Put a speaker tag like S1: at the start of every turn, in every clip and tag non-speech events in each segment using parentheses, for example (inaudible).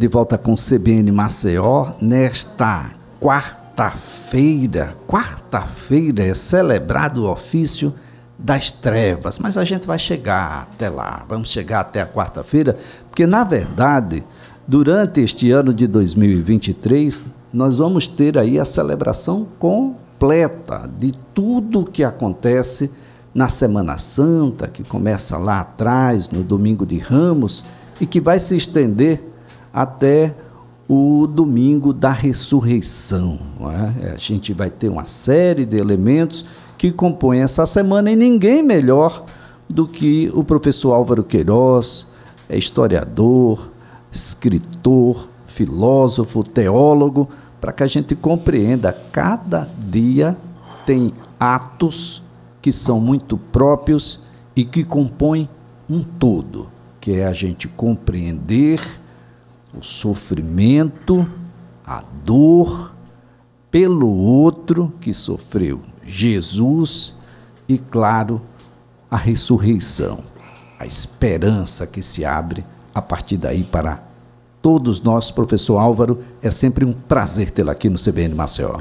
S1: De volta com CBN Maceió nesta quarta-feira. Quarta-feira é celebrado o ofício das trevas, mas a gente vai chegar até lá. Vamos chegar até a quarta-feira, porque na verdade, durante este ano de 2023, nós vamos ter aí a celebração completa de tudo que acontece na Semana Santa, que começa lá atrás, no domingo de Ramos, e que vai se estender até o domingo da ressurreição. É? A gente vai ter uma série de elementos que compõem essa semana e ninguém melhor do que o professor Álvaro Queiroz, é historiador, escritor, filósofo, teólogo, para que a gente compreenda cada dia tem atos que são muito próprios e que compõem um todo, que é a gente compreender o sofrimento, a dor pelo outro que sofreu, Jesus, e claro, a ressurreição, a esperança que se abre a partir daí para todos nós. Professor Álvaro, é sempre um prazer tê-lo aqui no CBN Maceió.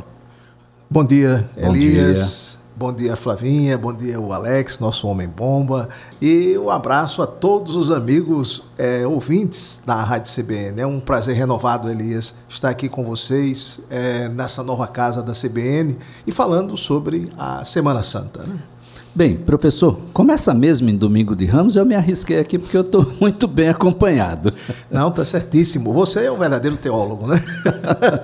S2: Bom dia, Bom Elias. Dia. Bom dia, Flavinha. Bom dia, o Alex, nosso homem bomba. E um abraço a todos os amigos é, ouvintes da Rádio CBN. É um prazer renovado, Elias, estar aqui com vocês é, nessa nova casa da CBN e falando sobre a Semana Santa. Né?
S1: Bem, professor, começa mesmo em Domingo de Ramos, eu me arrisquei aqui porque eu estou (laughs) muito bem acompanhado.
S2: Não, está certíssimo. Você é um verdadeiro teólogo, né?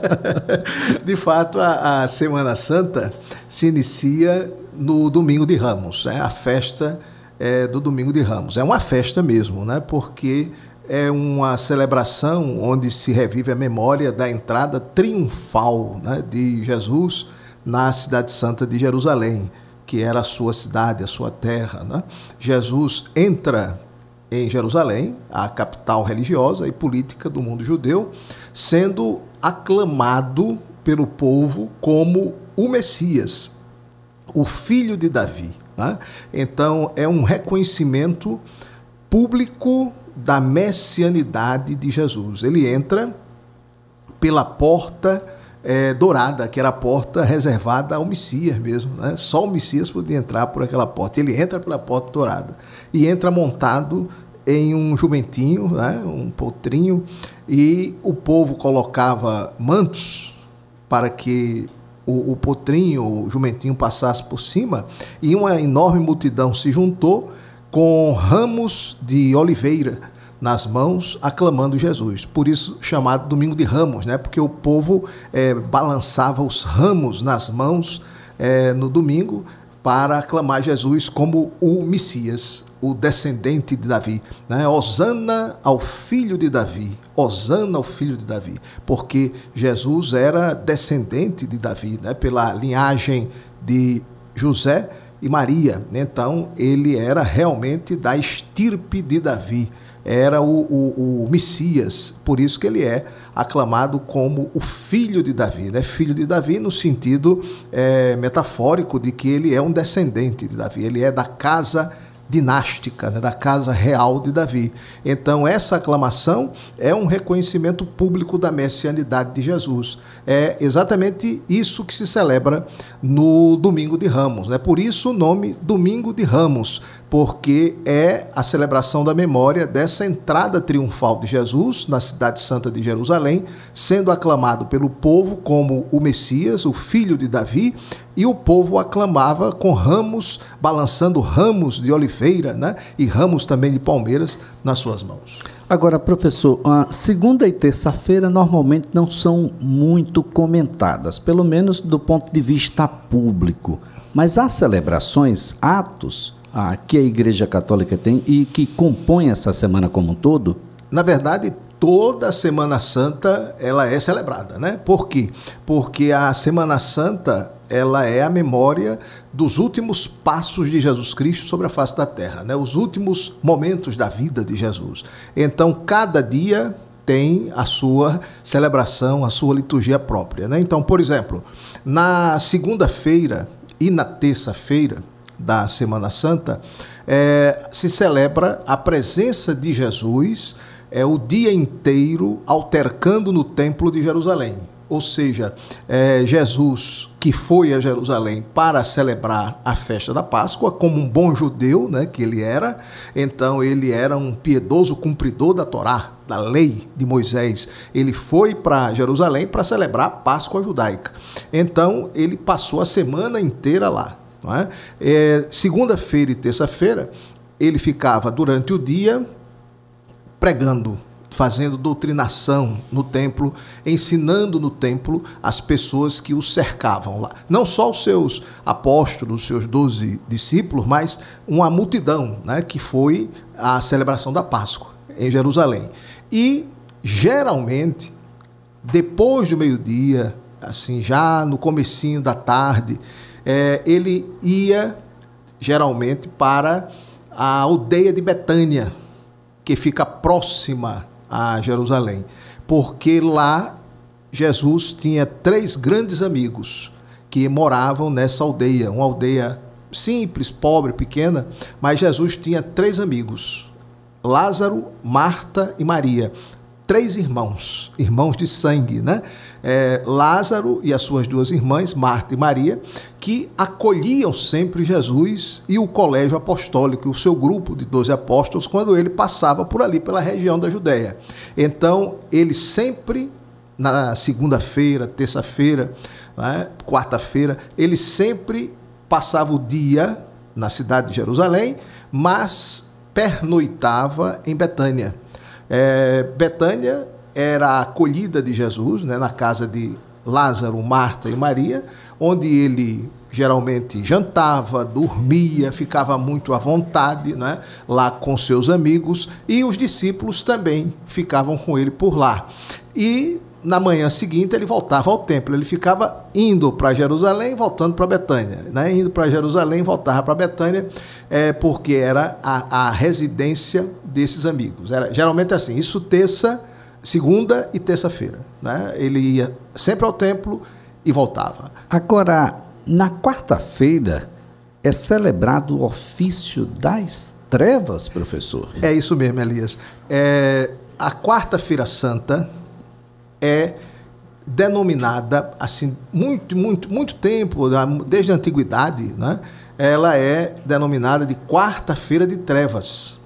S2: (laughs) de fato, a, a, Semana Santa se inicia no Domingo de Ramos, é a festa é, do Domingo de Ramos. É uma festa mesmo, né? Porque é uma celebração onde se revive a memória da entrada triunfal né, de Jesus na cidade santa de Jerusalém que era a sua cidade, a sua terra. Né? Jesus entra em Jerusalém, a capital religiosa e política do mundo judeu, sendo aclamado pelo povo como o Messias, o filho de Davi. Né? Então, é um reconhecimento público da messianidade de Jesus. Ele entra pela porta é, dourada, que era a porta reservada ao Messias mesmo. Né? Só o Messias podia entrar por aquela porta. Ele entra pela porta dourada e entra montado em um jumentinho, né? um potrinho, e o povo colocava mantos para que o, o potrinho, o jumentinho passasse por cima, e uma enorme multidão se juntou com ramos de oliveira nas mãos, aclamando Jesus. Por isso chamado Domingo de Ramos, né? porque o povo é, balançava os ramos nas mãos é, no domingo para aclamar Jesus como o Messias, o descendente de Davi. Né? Osana ao filho de Davi. Osana ao filho de Davi. Porque Jesus era descendente de Davi, né? pela linhagem de José e Maria. Então, ele era realmente da estirpe de Davi era o, o, o, Messias, por isso que ele é aclamado como o filho de Davi, né? filho de Davi no sentido é, metafórico de que ele é um descendente de Davi, ele é da casa dinástica, né, da casa real de Davi. Então, essa aclamação é um reconhecimento público da messianidade de Jesus. É exatamente isso que se celebra no Domingo de Ramos. Né? Por isso o nome Domingo de Ramos, porque é a celebração da memória dessa entrada triunfal de Jesus na cidade santa de Jerusalém, sendo aclamado pelo povo como o Messias, o filho de Davi, e o povo aclamava com ramos, balançando ramos de oliveira né? e ramos também de palmeiras nas suas mãos.
S1: Agora, professor, a segunda e terça-feira normalmente não são muito comentadas, pelo menos do ponto de vista público. Mas há celebrações, atos ah, que a Igreja Católica tem e que compõem essa semana como um todo?
S2: Na verdade, toda a Semana Santa ela é celebrada, né? Por quê? Porque a Semana Santa ela é a memória dos últimos passos de Jesus Cristo sobre a face da terra, né? Os últimos momentos da vida de Jesus. Então, cada dia tem a sua celebração, a sua liturgia própria, né? Então, por exemplo, na segunda-feira e na terça-feira, da Semana Santa, é, se celebra a presença de Jesus é o dia inteiro altercando no templo de Jerusalém. Ou seja, é, Jesus que foi a Jerusalém para celebrar a festa da Páscoa, como um bom judeu né, que ele era, então ele era um piedoso cumpridor da Torá, da lei de Moisés. Ele foi para Jerusalém para celebrar a Páscoa judaica. Então ele passou a semana inteira lá. É? É, Segunda-feira e terça-feira ele ficava durante o dia pregando, fazendo doutrinação no templo, ensinando no templo as pessoas que o cercavam lá. Não só os seus apóstolos, os seus doze discípulos, mas uma multidão, né, que foi a celebração da Páscoa em Jerusalém. E geralmente, depois do meio-dia, assim, já no comecinho da tarde, é, ele ia geralmente para a aldeia de Betânia, que fica próxima a Jerusalém, porque lá Jesus tinha três grandes amigos que moravam nessa aldeia, uma aldeia simples, pobre, pequena, mas Jesus tinha três amigos: Lázaro, Marta e Maria, três irmãos, irmãos de sangue, né? É, Lázaro e as suas duas irmãs, Marta e Maria, que acolhiam sempre Jesus e o colégio apostólico, o seu grupo de doze apóstolos, quando ele passava por ali, pela região da Judéia. Então, ele sempre, na segunda-feira, terça-feira, né, quarta-feira, ele sempre passava o dia na cidade de Jerusalém, mas pernoitava em Betânia. É, Betânia era a acolhida de Jesus, né, na casa de Lázaro, Marta e Maria, onde ele geralmente jantava, dormia, ficava muito à vontade né, lá com seus amigos e os discípulos também ficavam com ele por lá. E na manhã seguinte ele voltava ao templo, ele ficava indo para Jerusalém, voltando para Betânia, né? indo para Jerusalém, voltava para Betânia, é, porque era a, a residência desses amigos. Era geralmente assim, isso terça segunda e terça-feira. Né? Ele ia sempre ao templo e voltava.
S1: Agora, na quarta-feira é celebrado o ofício das trevas, professor?
S2: É isso mesmo, Elias. É, a quarta-feira santa é denominada assim muito muito muito tempo desde a antiguidade né ela é denominada de quarta-feira de trevas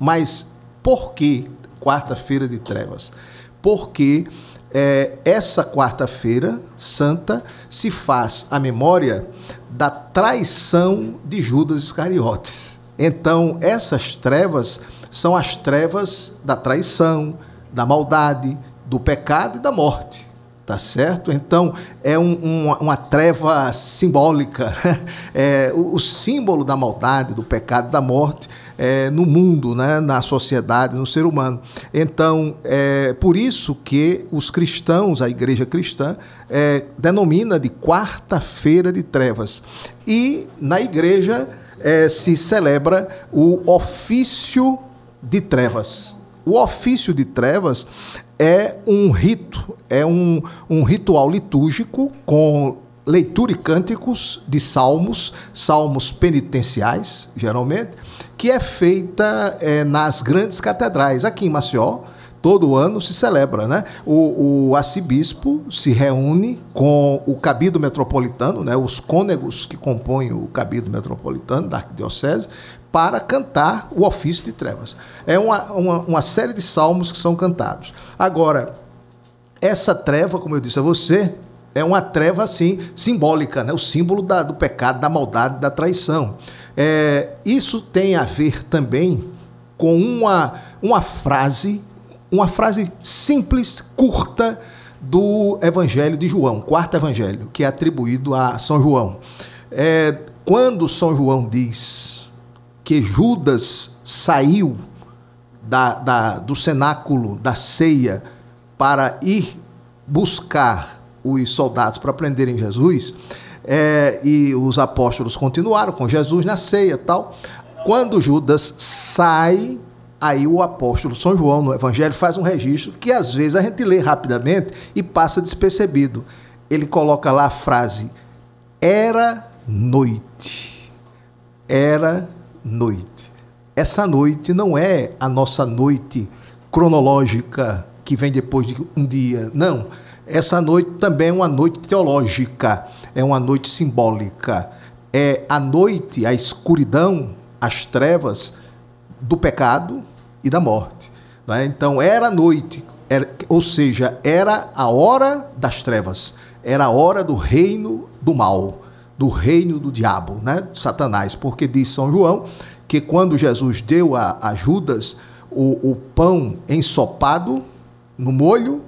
S2: mas por que quarta-feira de trevas, porque é, essa quarta-feira santa se faz a memória da traição de Judas Iscariotes. Então, essas trevas são as trevas da traição, da maldade, do pecado e da morte. Tá certo? Então, é um, uma, treva simbólica. Né? É, o, o símbolo da maldade, do pecado e da morte é, no mundo, né, na sociedade, no ser humano. Então, é por isso que os cristãos, a igreja cristã, é, denomina de quarta-feira de trevas. E na igreja é, se celebra o ofício de trevas. O ofício de trevas é um rito, é um, um ritual litúrgico com leitura e cânticos de salmos, salmos penitenciais, geralmente, que é feita é, nas grandes catedrais. Aqui em Maceió, todo ano se celebra, né? O, o arcebispo se reúne com o cabido metropolitano, né? Os cônegos que compõem o cabido metropolitano da arquidiocese, para cantar o ofício de trevas. É uma, uma, uma série de salmos que são cantados. Agora, essa treva, como eu disse a você, é uma treva assim simbólica, né? O símbolo da, do pecado, da maldade, da traição. É, isso tem a ver também com uma, uma frase, uma frase simples, curta do Evangelho de João, quarto Evangelho, que é atribuído a São João. É, quando São João diz que Judas saiu da, da, do cenáculo da ceia para ir buscar os soldados para prenderem Jesus, é, e os apóstolos continuaram com Jesus na ceia tal. Quando Judas sai, aí o apóstolo São João, no Evangelho, faz um registro que às vezes a gente lê rapidamente e passa despercebido. Ele coloca lá a frase: era noite. Era noite. Essa noite não é a nossa noite cronológica que vem depois de um dia. Não. Essa noite também é uma noite teológica, é uma noite simbólica. É a noite, a escuridão, as trevas do pecado e da morte. É? Então era a noite, era, ou seja, era a hora das trevas, era a hora do reino do mal, do reino do diabo, né? Satanás, porque diz São João que quando Jesus deu a, a Judas o, o pão ensopado no molho,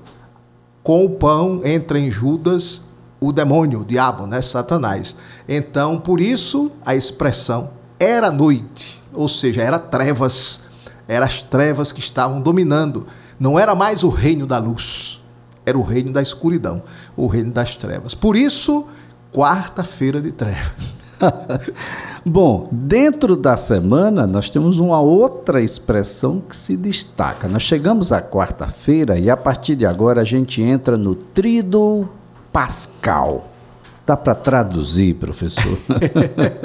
S2: com o pão entra em Judas o demônio, o diabo, né? Satanás. Então, por isso a expressão era noite, ou seja, era trevas, eram as trevas que estavam dominando. Não era mais o reino da luz, era o reino da escuridão, o reino das trevas. Por isso, quarta-feira de trevas. (laughs)
S1: Bom, dentro da semana nós temos uma outra expressão que se destaca. Nós chegamos à quarta-feira e a partir de agora a gente entra no Trido Pascal. Dá para traduzir, professor?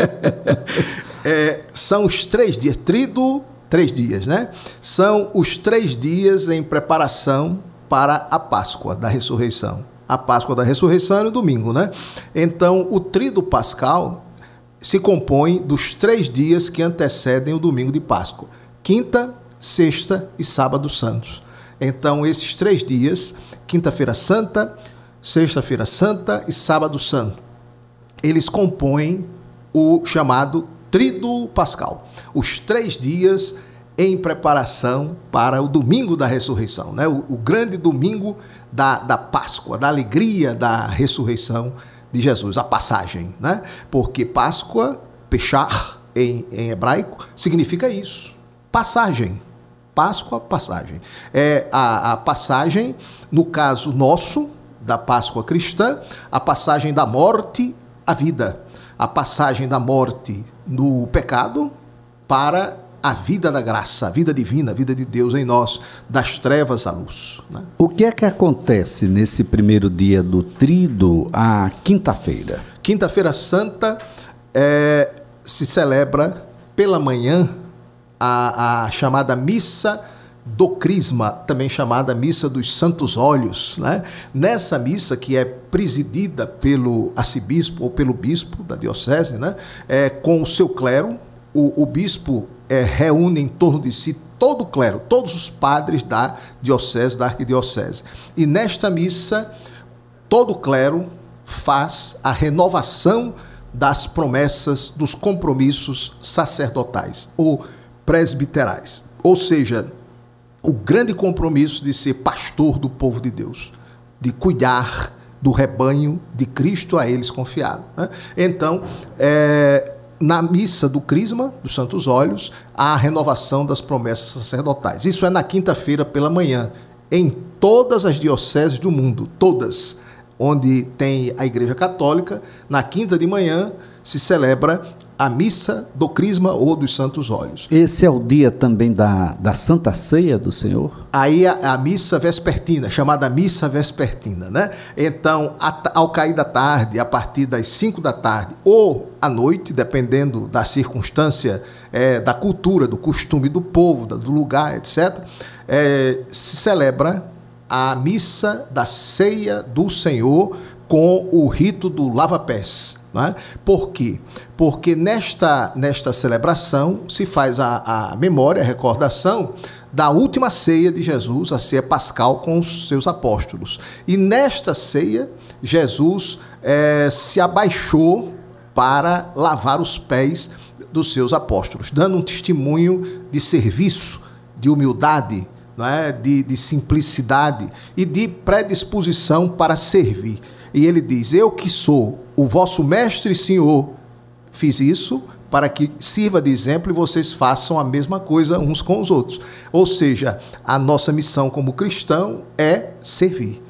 S1: (laughs)
S2: é, são os três dias, trido, três dias, né? São os três dias em preparação para a Páscoa da ressurreição. A Páscoa da ressurreição é no domingo, né? Então, o trido pascal se compõe dos três dias que antecedem o domingo de Páscoa: quinta, sexta e sábado santos. Então, esses três dias, quinta-feira santa, sexta-feira santa e sábado santo, eles compõem o chamado Trido Pascal. Os três dias em preparação para o domingo da ressurreição, né? o, o grande domingo da, da Páscoa, da alegria da ressurreição de Jesus, a passagem, né? Porque Páscoa, pechar em, em hebraico, significa isso, passagem. Páscoa, passagem. É a, a passagem, no caso nosso, da Páscoa cristã, a passagem da morte à vida, a passagem da morte no pecado para a vida da graça, a vida divina, a vida de Deus em nós, das trevas à luz.
S1: Né? O que é que acontece nesse primeiro dia do trido, a quinta-feira?
S2: Quinta-feira Santa é, se celebra pela manhã a, a, chamada missa do Crisma, também chamada missa dos Santos Olhos. Né? Nessa missa, que é presidida pelo arcebispo ou pelo bispo da diocese, né? é, com o seu clero, o, o bispo é, reúne em torno de si todo o clero, todos os padres da diocese, da arquidiocese. E nesta missa, todo o clero faz a renovação das promessas, dos compromissos sacerdotais ou presbiterais. Ou seja, o grande compromisso de ser pastor do povo de Deus, de cuidar do rebanho de Cristo a eles confiado. Né? Então, é, na missa do Crisma, dos Santos Olhos, a renovação das promessas sacerdotais. Isso é na quinta-feira pela manhã, em todas as dioceses do mundo, todas, onde tem a Igreja Católica, na quinta de manhã se celebra a missa do Crisma ou dos Santos Olhos.
S1: Esse é o dia também da, da Santa Ceia do Senhor?
S2: Aí a, a missa vespertina, chamada missa vespertina, né? Então, a, ao cair da tarde, a partir das 5 da tarde ou à noite, dependendo da circunstância, é, da cultura, do costume do povo, do lugar, etc., é, se celebra a missa da ceia do Senhor com o rito do lava-pés. Né? Por quê? Porque nesta, nesta celebração se faz a, a memória, a recordação da última ceia de Jesus, a ceia pascal com os seus apóstolos. E nesta ceia, Jesus é, se abaixou para lavar os pés dos seus apóstolos, dando um testemunho de serviço, de humildade, é? de, de simplicidade e de predisposição para servir. E ele diz: Eu que sou o vosso mestre e senhor, fiz isso para que sirva de exemplo e vocês façam a mesma coisa uns com os outros. Ou seja, a nossa missão como cristão é servir.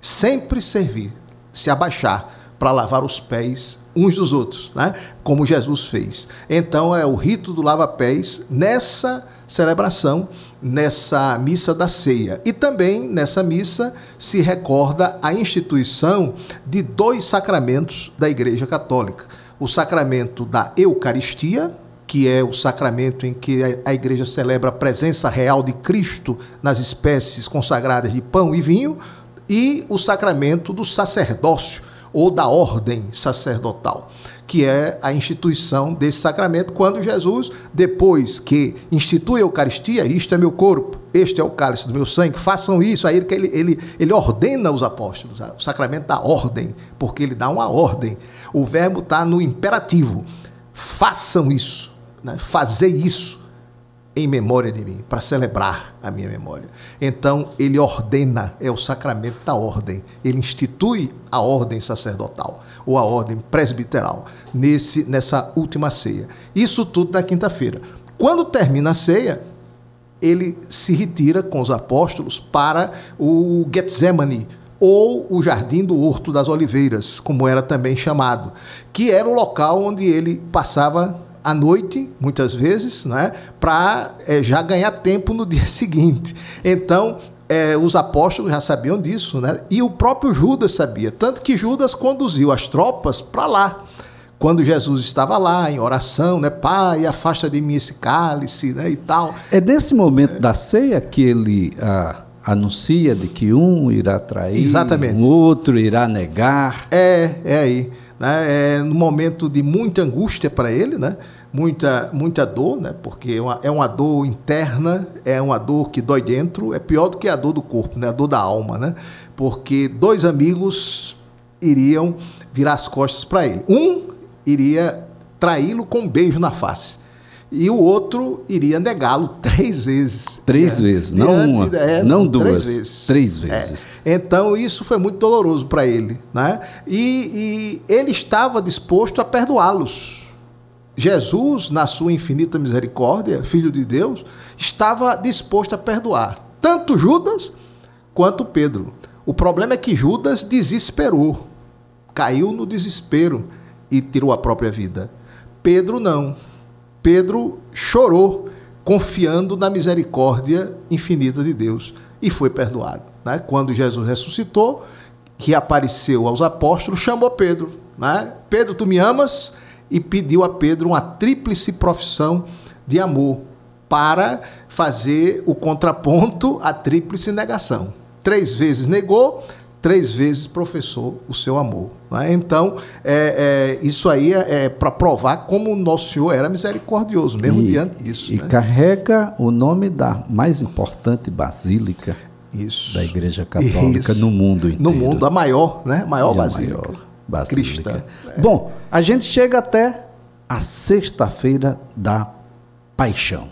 S2: Sempre servir, se abaixar para lavar os pés uns dos outros, né? como Jesus fez. Então é o rito do lava-pés nessa celebração nessa missa da ceia. E também nessa missa se recorda a instituição de dois sacramentos da Igreja Católica: o sacramento da Eucaristia, que é o sacramento em que a igreja celebra a presença real de Cristo nas espécies consagradas de pão e vinho, e o sacramento do sacerdócio ou da ordem sacerdotal, que é a instituição desse sacramento quando Jesus, depois que institui a Eucaristia, isto é meu corpo, este é o cálice do meu sangue, façam isso, aí ele, ele, ele ordena os apóstolos, o sacramento da ordem, porque ele dá uma ordem. O verbo está no imperativo. Façam isso né, fazer isso em memória de mim, para celebrar a minha memória. Então, ele ordena, é o sacramento da ordem. Ele institui a ordem sacerdotal, ou a ordem presbiteral, nesse, nessa última ceia. Isso tudo na quinta-feira. Quando termina a ceia, ele se retira com os apóstolos para o Getsemane, ou o Jardim do Horto das Oliveiras, como era também chamado, que era o local onde ele passava à noite, muitas vezes, né, para é, já ganhar tempo no (laughs) dia seguinte. Então, é, os apóstolos já sabiam disso, né? e o próprio Judas sabia. Tanto que Judas conduziu as tropas para lá. Quando Jesus estava lá em oração, né? Pai, afasta de mim esse cálice, né? E tal.
S1: É nesse momento é. da ceia que ele ah, anuncia de que um irá trair,
S2: Exatamente.
S1: um outro irá negar.
S2: É, é aí. Né? É no momento de muita angústia para ele, né? Muita, muita dor, né? porque é uma, é uma dor interna, é uma dor que dói dentro, é pior do que a dor do corpo, né? a dor da alma, né? porque dois amigos iriam virar as costas para ele. Um iria traí-lo com um beijo na face. E o outro iria negá-lo três vezes.
S1: Três né? vezes, não uma, é, não duas, três vezes. Três é. vezes.
S2: É. Então isso foi muito doloroso para ele. Né? E, e ele estava disposto a perdoá-los Jesus, na sua infinita misericórdia, filho de Deus, estava disposto a perdoar tanto Judas quanto Pedro. O problema é que Judas desesperou, caiu no desespero e tirou a própria vida. Pedro não. Pedro chorou, confiando na misericórdia infinita de Deus e foi perdoado. Né? Quando Jesus ressuscitou, que apareceu aos apóstolos, chamou Pedro. Né? Pedro, tu me amas? E pediu a Pedro uma tríplice profissão de amor para fazer o contraponto à tríplice negação. Três vezes negou, três vezes professou o seu amor. Né? Então, é, é, isso aí é, é para provar como o nosso Senhor era misericordioso, mesmo e, diante disso.
S1: E né? carrega o nome da mais importante basílica isso. da Igreja Católica isso. no mundo inteiro.
S2: No mundo, a maior, né? Maior basílica. Maior
S1: basílica. Cristã. É. Bom, a gente chega até a sexta-feira da paixão.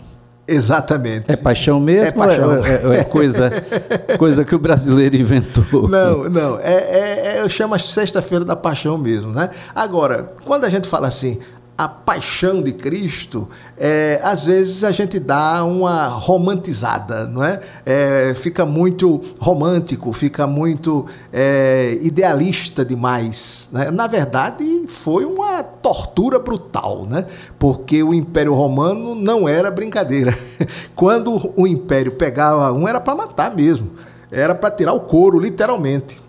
S2: Exatamente.
S1: É paixão mesmo? É, paixão. é, é, é coisa, (laughs) coisa que o brasileiro inventou?
S2: Não, não. É, é, é eu chamo a sexta-feira da paixão mesmo, né? Agora, quando a gente fala assim, a paixão de Cristo, é, às vezes a gente dá uma romantizada, não é? é fica muito romântico, fica muito é, idealista demais. Né? Na verdade, foi uma tortura brutal, né? porque o Império Romano não era brincadeira. (laughs) Quando o Império pegava um, era para matar mesmo, era para tirar o couro, literalmente.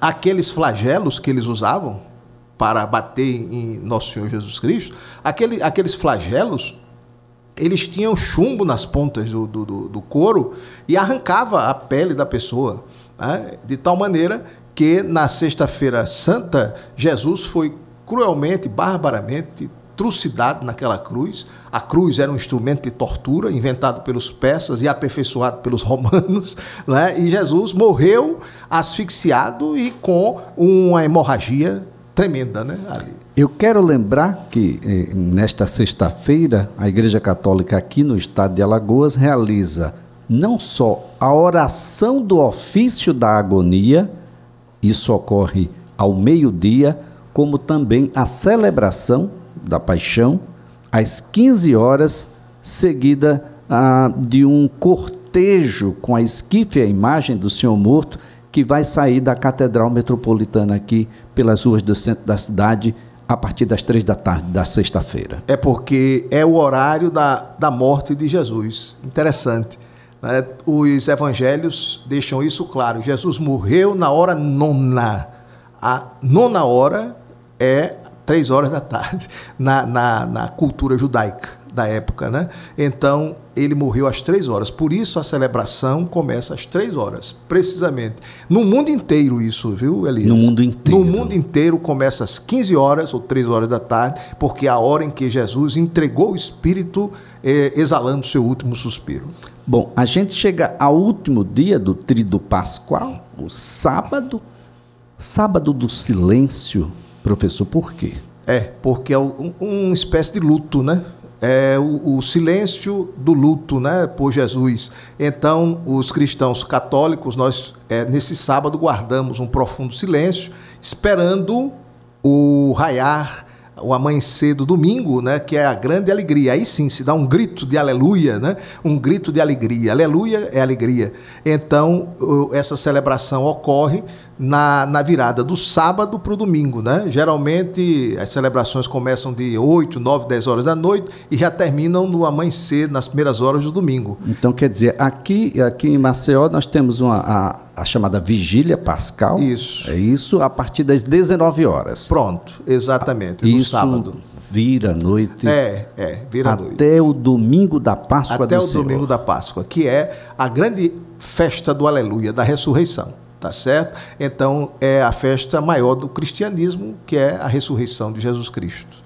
S2: Aqueles flagelos que eles usavam, para bater em Nosso Senhor Jesus Cristo, aquele, aqueles flagelos, eles tinham chumbo nas pontas do, do, do couro e arrancava a pele da pessoa. Né? De tal maneira que na Sexta-feira Santa, Jesus foi cruelmente, barbaramente trucidado naquela cruz. A cruz era um instrumento de tortura inventado pelos persas e aperfeiçoado pelos romanos. (laughs) Né? E Jesus morreu asfixiado e com uma hemorragia tremenda, né? Ali.
S1: Eu quero lembrar que eh, nesta sexta-feira a Igreja Católica aqui no estado de Alagoas realiza não só a oração do ofício da agonia, isso ocorre ao meio-dia, como também a celebração da paixão às 15 horas, seguida ah, de um cortejo com a esquife e a imagem do Senhor morto que vai sair da Catedral Metropolitana aqui pelas ruas do centro da cidade a partir das três da tarde da sexta-feira.
S2: É porque é o horário da, da morte de Jesus. Interessante. Né? Os evangelhos deixam isso claro. Jesus morreu na hora nona. A nona hora é três horas da tarde, (laughs) na, na, na cultura judaica da época, né? Então ele morreu às três horas. Por isso a celebração começa às três horas, precisamente. No mundo inteiro isso, viu, Elias?
S1: No mundo inteiro.
S2: No mundo inteiro começa às 15 horas ou três horas da tarde, porque é a hora em que Jesus entregou o Espírito, eh, exalando seu último suspiro.
S1: Bom, a gente chega ao último dia do Tríduo Pascual, o sábado, sábado do silêncio. Professor, por quê?
S2: É, porque é um, uma espécie de luto, né? É, o, o, silêncio do luto né, por Jesus. Então, os cristãos católicos, nós é, nesse sábado guardamos um profundo silêncio, esperando o raiar, o amanhecer do domingo, né, que é a grande alegria. Aí sim se dá um grito de aleluia, né, um grito de alegria. Aleluia é alegria. Então, essa celebração ocorre na, na virada do sábado para o domingo, né? Geralmente as celebrações começam de 8, 9, 10 horas da noite e já terminam no amanhecer, nas primeiras horas do domingo.
S1: Então, quer dizer, aqui, aqui em Maceió nós temos uma, a, a chamada Vigília Pascal.
S2: Isso.
S1: É isso a partir das 19 horas.
S2: Pronto, exatamente,
S1: isso sábado. Vira a noite.
S2: É, é, vira
S1: a noite. Até o domingo da Páscoa
S2: Até
S1: do
S2: o
S1: Senhor.
S2: domingo da Páscoa, que é a grande festa do Aleluia, da ressurreição tá certo? Então é a festa maior do cristianismo, que é a ressurreição de Jesus Cristo.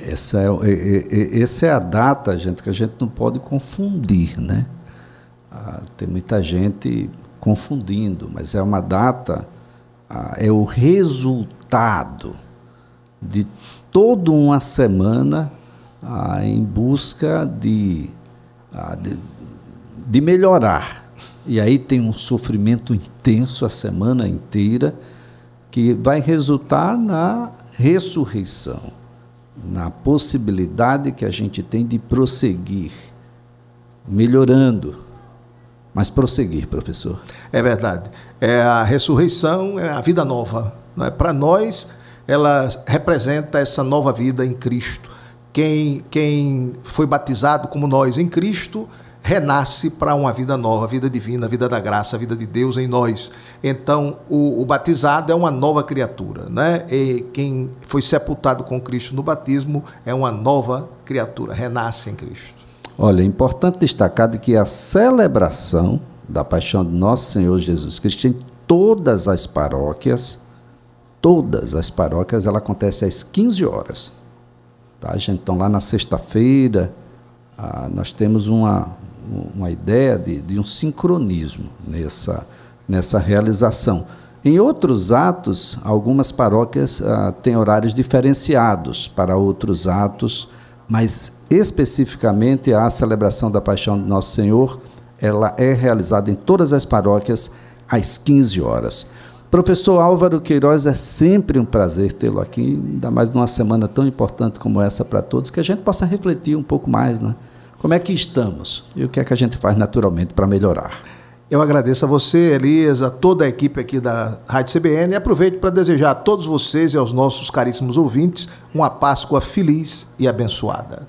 S1: Essa é, é, é, essa é a data, gente, que a gente não pode confundir, né? Ah, tem muita gente confundindo, mas é uma data, ah, é o resultado de toda uma semana ah, em busca de, ah, de, de melhorar e aí tem um sofrimento intenso a semana inteira, que vai resultar na ressurreição, na possibilidade que a gente tem de prosseguir, melhorando. Mas prosseguir, professor.
S2: É verdade. É a ressurreição, é a vida nova. é? Para nós, ela representa essa nova vida em Cristo. Quem, quem foi batizado como nós em Cristo renasce para uma vida nova, vida divina, vida da graça, vida de Deus em nós. Então, o, o, batizado é uma nova criatura, né? E quem foi sepultado com Cristo no batismo é uma nova criatura, renasce em Cristo.
S1: Olha, é importante destacar de que a celebração da paixão de nosso Senhor Jesus Cristo em todas as paróquias, todas as paróquias, ela acontece às 15 horas. Tá, gente? Então, lá na sexta-feira, ah, nós temos uma, uma ideia de, de um sincronismo nessa, nessa realização. Em outros atos, algumas paróquias ah, têm horários diferenciados para outros atos, mas especificamente a celebração da Paixão de Nosso Senhor, ela é realizada em todas as paróquias às 15 horas. Professor Álvaro Queiroz, é sempre um prazer tê-lo aqui, ainda mais numa semana tão importante como essa para todos, que a gente possa refletir um pouco mais, né? Como é que estamos? E o que é que a gente faz naturalmente para melhorar?
S2: Eu agradeço a você, Elias, a toda a equipe aqui da Rádio CBN e aproveito para desejar a todos vocês e aos nossos caríssimos ouvintes uma Páscoa feliz e abençoada.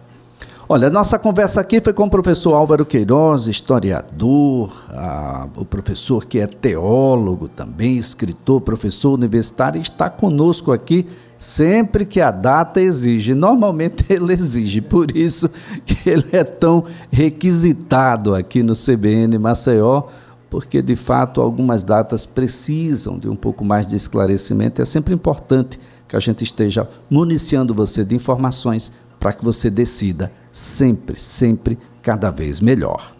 S1: Olha, nossa conversa aqui foi com o professor Álvaro Queiroz, historiador, a, o professor que é teólogo também, escritor, professor universitário, está conosco aqui sempre que a data exige. Normalmente (laughs) ele exige, por isso que ele é tão requisitado aqui no CBN Maceió, porque de fato algumas datas precisam de um pouco mais de esclarecimento. É sempre importante que a gente esteja municiando você de informações para que você decida sempre, sempre cada vez melhor.